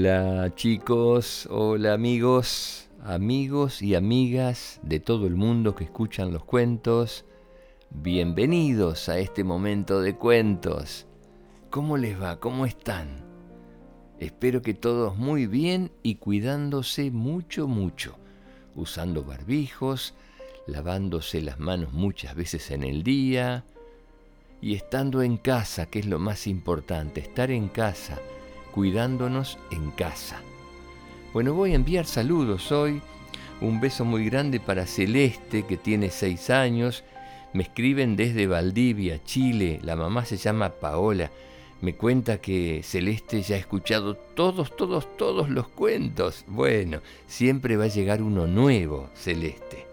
Hola chicos, hola amigos, amigos y amigas de todo el mundo que escuchan los cuentos. Bienvenidos a este momento de cuentos. ¿Cómo les va? ¿Cómo están? Espero que todos muy bien y cuidándose mucho, mucho, usando barbijos, lavándose las manos muchas veces en el día y estando en casa, que es lo más importante, estar en casa cuidándonos en casa. Bueno, voy a enviar saludos hoy. Un beso muy grande para Celeste, que tiene seis años. Me escriben desde Valdivia, Chile. La mamá se llama Paola. Me cuenta que Celeste ya ha escuchado todos, todos, todos los cuentos. Bueno, siempre va a llegar uno nuevo, Celeste.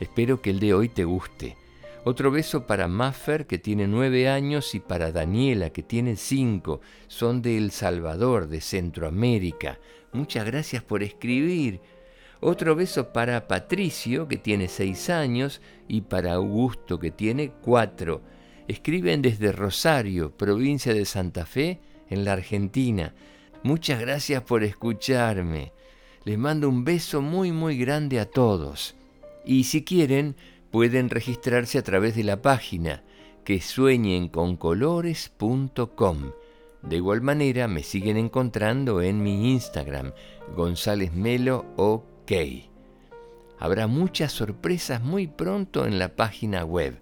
Espero que el de hoy te guste. Otro beso para Maffer, que tiene nueve años, y para Daniela, que tiene cinco. Son de El Salvador, de Centroamérica. Muchas gracias por escribir. Otro beso para Patricio, que tiene seis años, y para Augusto, que tiene cuatro. Escriben desde Rosario, provincia de Santa Fe, en la Argentina. Muchas gracias por escucharme. Les mando un beso muy muy grande a todos. Y si quieren, pueden registrarse a través de la página que sueñenconcolores.com. De igual manera me siguen encontrando en mi Instagram, González Melo OK. Habrá muchas sorpresas muy pronto en la página web.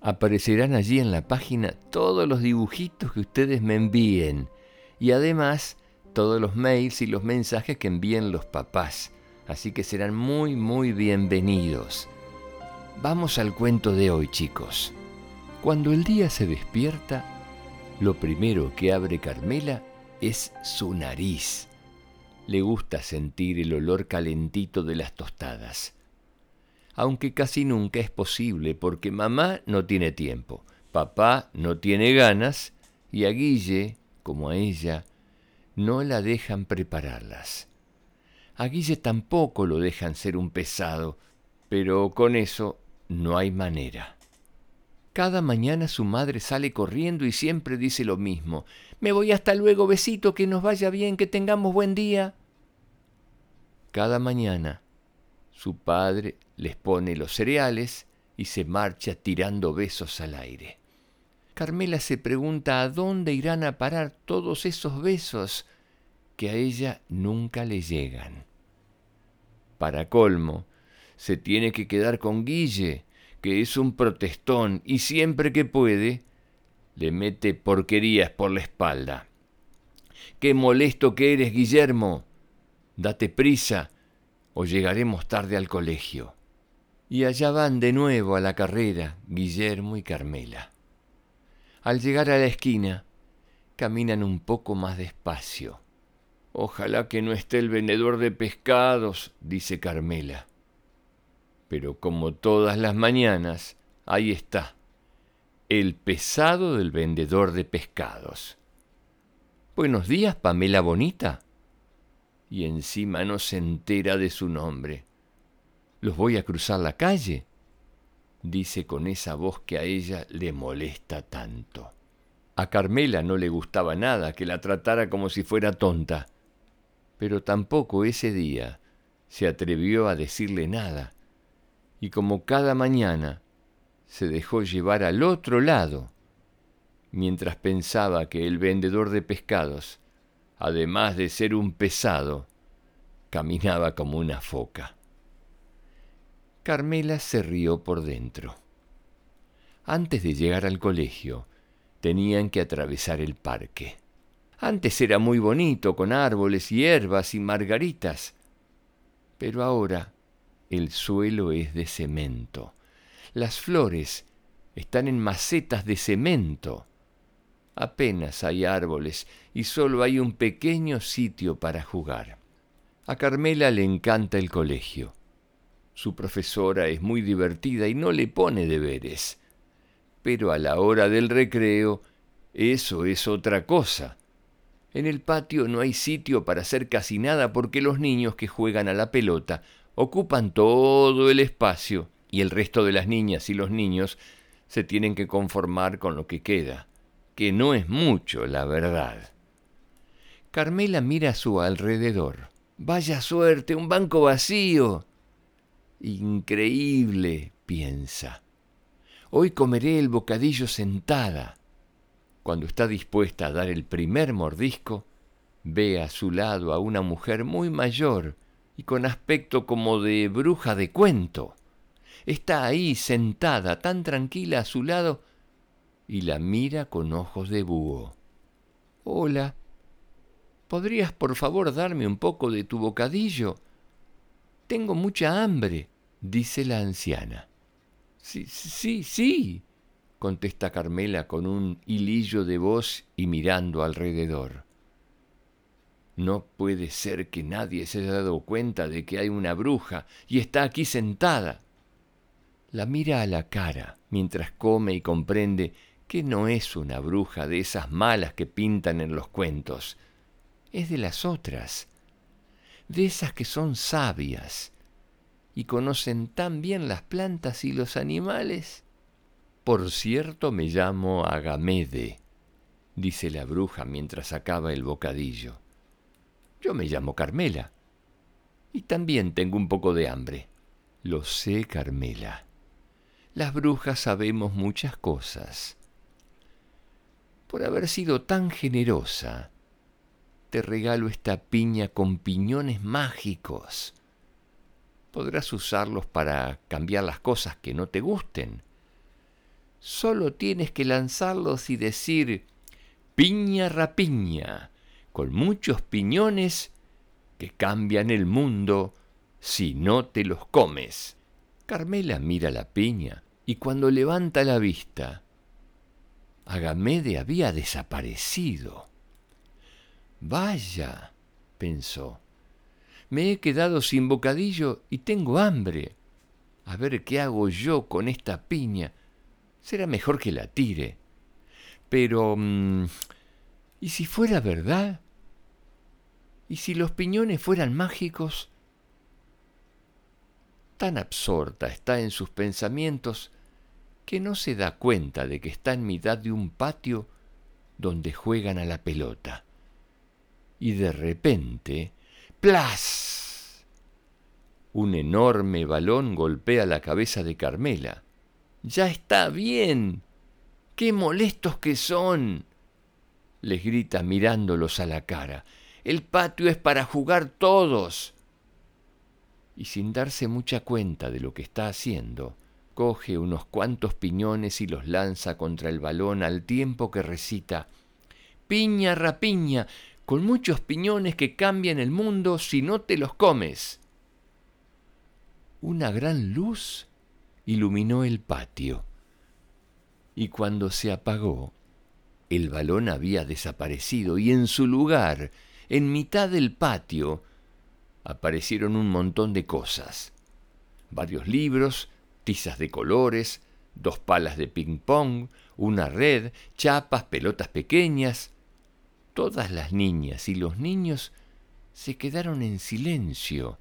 Aparecerán allí en la página todos los dibujitos que ustedes me envíen y además todos los mails y los mensajes que envíen los papás. Así que serán muy muy bienvenidos. Vamos al cuento de hoy, chicos. Cuando el día se despierta, lo primero que abre Carmela es su nariz. Le gusta sentir el olor calentito de las tostadas. Aunque casi nunca es posible porque mamá no tiene tiempo, papá no tiene ganas y a Guille, como a ella, no la dejan prepararlas. A Guille tampoco lo dejan ser un pesado, pero con eso no hay manera. Cada mañana su madre sale corriendo y siempre dice lo mismo. Me voy hasta luego, besito, que nos vaya bien, que tengamos buen día. Cada mañana su padre les pone los cereales y se marcha tirando besos al aire. Carmela se pregunta a dónde irán a parar todos esos besos que a ella nunca le llegan. Para colmo, se tiene que quedar con Guille, que es un protestón y siempre que puede le mete porquerías por la espalda. Qué molesto que eres, Guillermo. Date prisa o llegaremos tarde al colegio. Y allá van de nuevo a la carrera Guillermo y Carmela. Al llegar a la esquina, caminan un poco más despacio. Ojalá que no esté el vendedor de pescados, dice Carmela. Pero como todas las mañanas, ahí está, el pesado del vendedor de pescados. Buenos días, Pamela Bonita. Y encima no se entera de su nombre. Los voy a cruzar la calle, dice con esa voz que a ella le molesta tanto. A Carmela no le gustaba nada que la tratara como si fuera tonta, pero tampoco ese día se atrevió a decirle nada y como cada mañana se dejó llevar al otro lado, mientras pensaba que el vendedor de pescados, además de ser un pesado, caminaba como una foca. Carmela se rió por dentro. Antes de llegar al colegio, tenían que atravesar el parque. Antes era muy bonito, con árboles, hierbas y margaritas, pero ahora el suelo es de cemento. Las flores están en macetas de cemento. Apenas hay árboles y solo hay un pequeño sitio para jugar. A Carmela le encanta el colegio. Su profesora es muy divertida y no le pone deberes. Pero a la hora del recreo, eso es otra cosa. En el patio no hay sitio para hacer casi nada porque los niños que juegan a la pelota ocupan todo el espacio y el resto de las niñas y los niños se tienen que conformar con lo que queda, que no es mucho, la verdad. Carmela mira a su alrededor. Vaya suerte, un banco vacío. Increíble, piensa. Hoy comeré el bocadillo sentada. Cuando está dispuesta a dar el primer mordisco, ve a su lado a una mujer muy mayor y con aspecto como de bruja de cuento. Está ahí sentada, tan tranquila a su lado, y la mira con ojos de búho. Hola, ¿podrías por favor darme un poco de tu bocadillo? Tengo mucha hambre, dice la anciana. Sí, sí, sí, contesta Carmela con un hilillo de voz y mirando alrededor. No puede ser que nadie se haya dado cuenta de que hay una bruja y está aquí sentada. La mira a la cara mientras come y comprende que no es una bruja de esas malas que pintan en los cuentos, es de las otras, de esas que son sabias y conocen tan bien las plantas y los animales. Por cierto, me llamo Agamede, dice la bruja mientras acaba el bocadillo. Yo me llamo Carmela. Y también tengo un poco de hambre. Lo sé, Carmela. Las brujas sabemos muchas cosas. Por haber sido tan generosa, te regalo esta piña con piñones mágicos. Podrás usarlos para cambiar las cosas que no te gusten. Solo tienes que lanzarlos y decir piña rapiña, con muchos piñones que cambian el mundo si no te los comes. Carmela mira la piña y cuando levanta la vista, Agamede había desaparecido. Vaya, pensó, me he quedado sin bocadillo y tengo hambre. A ver qué hago yo con esta piña. Será mejor que la tire. Pero... Mm, ¿Y si fuera verdad? ¿Y si los piñones fueran mágicos? Tan absorta está en sus pensamientos que no se da cuenta de que está en mitad de un patio donde juegan a la pelota y de repente, ¡plas! Un enorme balón golpea la cabeza de Carmela. Ya está bien. ¡Qué molestos que son! les grita mirándolos a la cara. El patio es para jugar todos. Y sin darse mucha cuenta de lo que está haciendo, coge unos cuantos piñones y los lanza contra el balón al tiempo que recita Piña rapiña, con muchos piñones que cambian el mundo si no te los comes. Una gran luz iluminó el patio, y cuando se apagó, el balón había desaparecido y en su lugar, en mitad del patio, aparecieron un montón de cosas. Varios libros, tizas de colores, dos palas de ping-pong, una red, chapas, pelotas pequeñas, todas las niñas y los niños se quedaron en silencio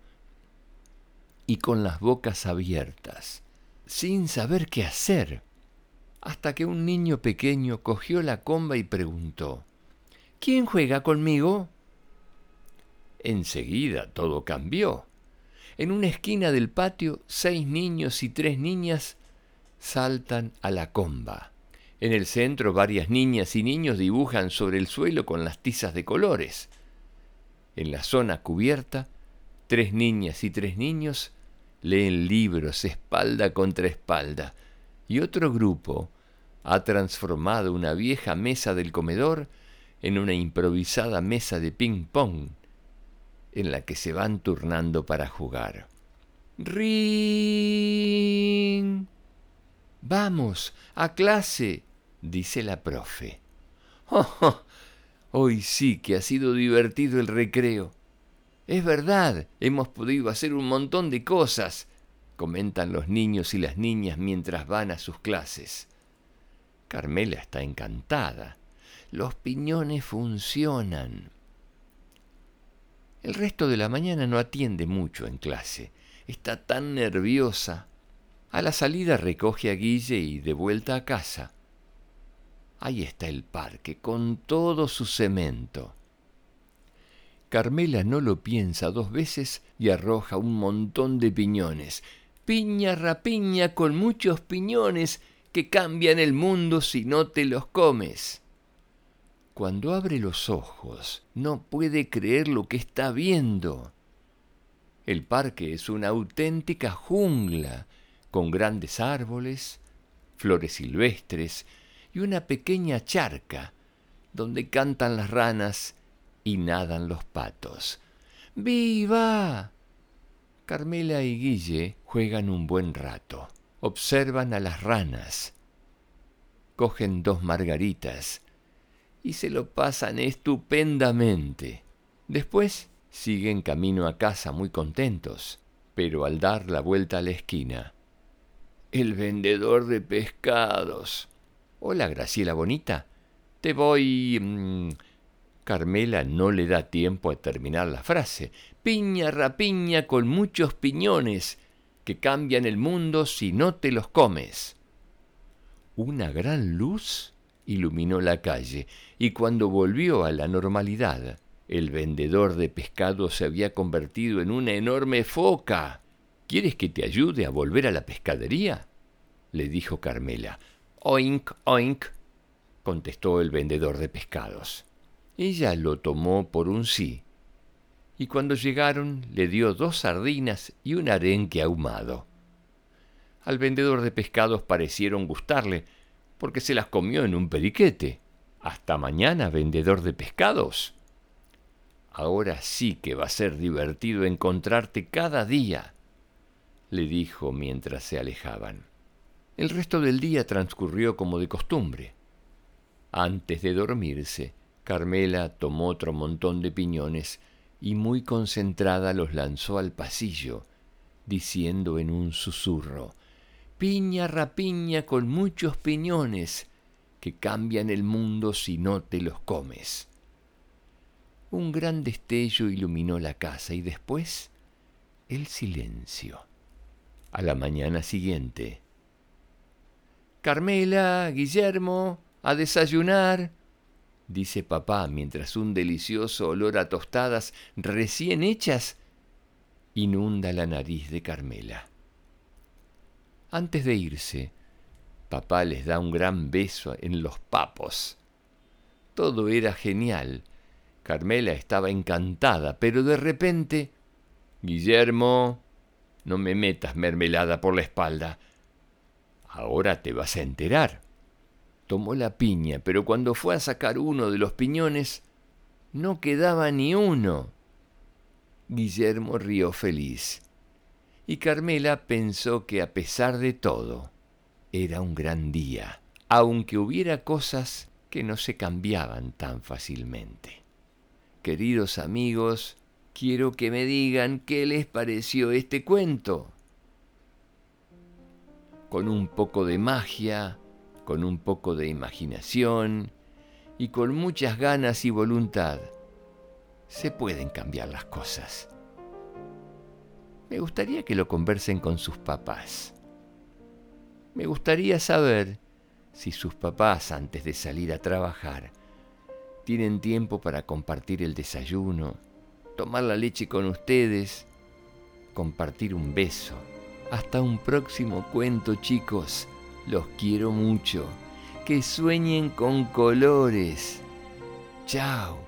y con las bocas abiertas, sin saber qué hacer, hasta que un niño pequeño cogió la comba y preguntó, ¿Quién juega conmigo? Enseguida todo cambió. En una esquina del patio, seis niños y tres niñas saltan a la comba. En el centro varias niñas y niños dibujan sobre el suelo con las tizas de colores. En la zona cubierta, tres niñas y tres niños leen libros espalda contra espalda y otro grupo ha transformado una vieja mesa del comedor en una improvisada mesa de ping-pong en la que se van turnando para jugar. ¡Ring! Vamos, a clase, dice la profe. Oh, hoy sí que ha sido divertido el recreo. Es verdad, hemos podido hacer un montón de cosas, comentan los niños y las niñas mientras van a sus clases. Carmela está encantada. Los piñones funcionan. El resto de la mañana no atiende mucho en clase. Está tan nerviosa. A la salida recoge a Guille y de vuelta a casa Ahí está el parque, con todo su cemento. Carmela no lo piensa dos veces y arroja un montón de piñones. Piña rapiña con muchos piñones que cambian el mundo si no te los comes. Cuando abre los ojos, no puede creer lo que está viendo. El parque es una auténtica jungla, con grandes árboles, flores silvestres y una pequeña charca donde cantan las ranas y nadan los patos. ¡Viva! Carmela y Guille juegan un buen rato, observan a las ranas, cogen dos margaritas y se lo pasan estupendamente. Después siguen camino a casa muy contentos, pero al dar la vuelta a la esquina, el vendedor de pescados. Hola, Graciela Bonita. Te voy... Mm, Carmela no le da tiempo a terminar la frase. Piña rapiña con muchos piñones que cambian el mundo si no te los comes. Una gran luz iluminó la calle y cuando volvió a la normalidad, el vendedor de pescado se había convertido en una enorme foca. ¿Quieres que te ayude a volver a la pescadería? le dijo Carmela. Oink, oink, contestó el vendedor de pescados. Ella lo tomó por un sí, y cuando llegaron le dio dos sardinas y un arenque ahumado. Al vendedor de pescados parecieron gustarle, porque se las comió en un periquete. Hasta mañana, vendedor de pescados. Ahora sí que va a ser divertido encontrarte cada día, le dijo mientras se alejaban. El resto del día transcurrió como de costumbre. Antes de dormirse, Carmela tomó otro montón de piñones y muy concentrada los lanzó al pasillo, diciendo en un susurro, Piña rapiña con muchos piñones que cambian el mundo si no te los comes. Un gran destello iluminó la casa y después el silencio. A la mañana siguiente. Carmela, Guillermo, a desayunar dice papá mientras un delicioso olor a tostadas recién hechas inunda la nariz de Carmela. Antes de irse, papá les da un gran beso en los papos. Todo era genial. Carmela estaba encantada, pero de repente... Guillermo, no me metas mermelada por la espalda. Ahora te vas a enterar tomó la piña, pero cuando fue a sacar uno de los piñones, no quedaba ni uno. Guillermo rió feliz, y Carmela pensó que a pesar de todo, era un gran día, aunque hubiera cosas que no se cambiaban tan fácilmente. Queridos amigos, quiero que me digan qué les pareció este cuento. Con un poco de magia, con un poco de imaginación y con muchas ganas y voluntad, se pueden cambiar las cosas. Me gustaría que lo conversen con sus papás. Me gustaría saber si sus papás, antes de salir a trabajar, tienen tiempo para compartir el desayuno, tomar la leche con ustedes, compartir un beso. Hasta un próximo cuento, chicos. Los quiero mucho. Que sueñen con colores. Chao.